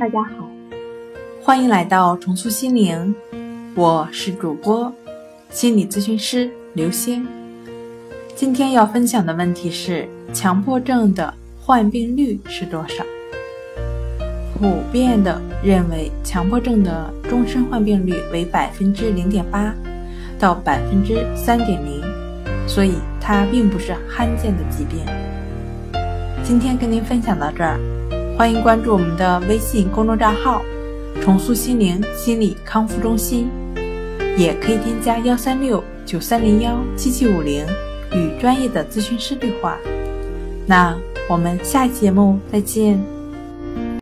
大家好，欢迎来到重塑心灵，我是主播心理咨询师刘星。今天要分享的问题是：强迫症的患病率是多少？普遍的认为，强迫症的终身患病率为百分之零点八到百分之三点零，所以它并不是罕见的疾病。今天跟您分享到这儿。欢迎关注我们的微信公众账号“重塑心灵心理康复中心”，也可以添加幺三六九三零幺七七五零与专业的咨询师对话。那我们下期节目再见。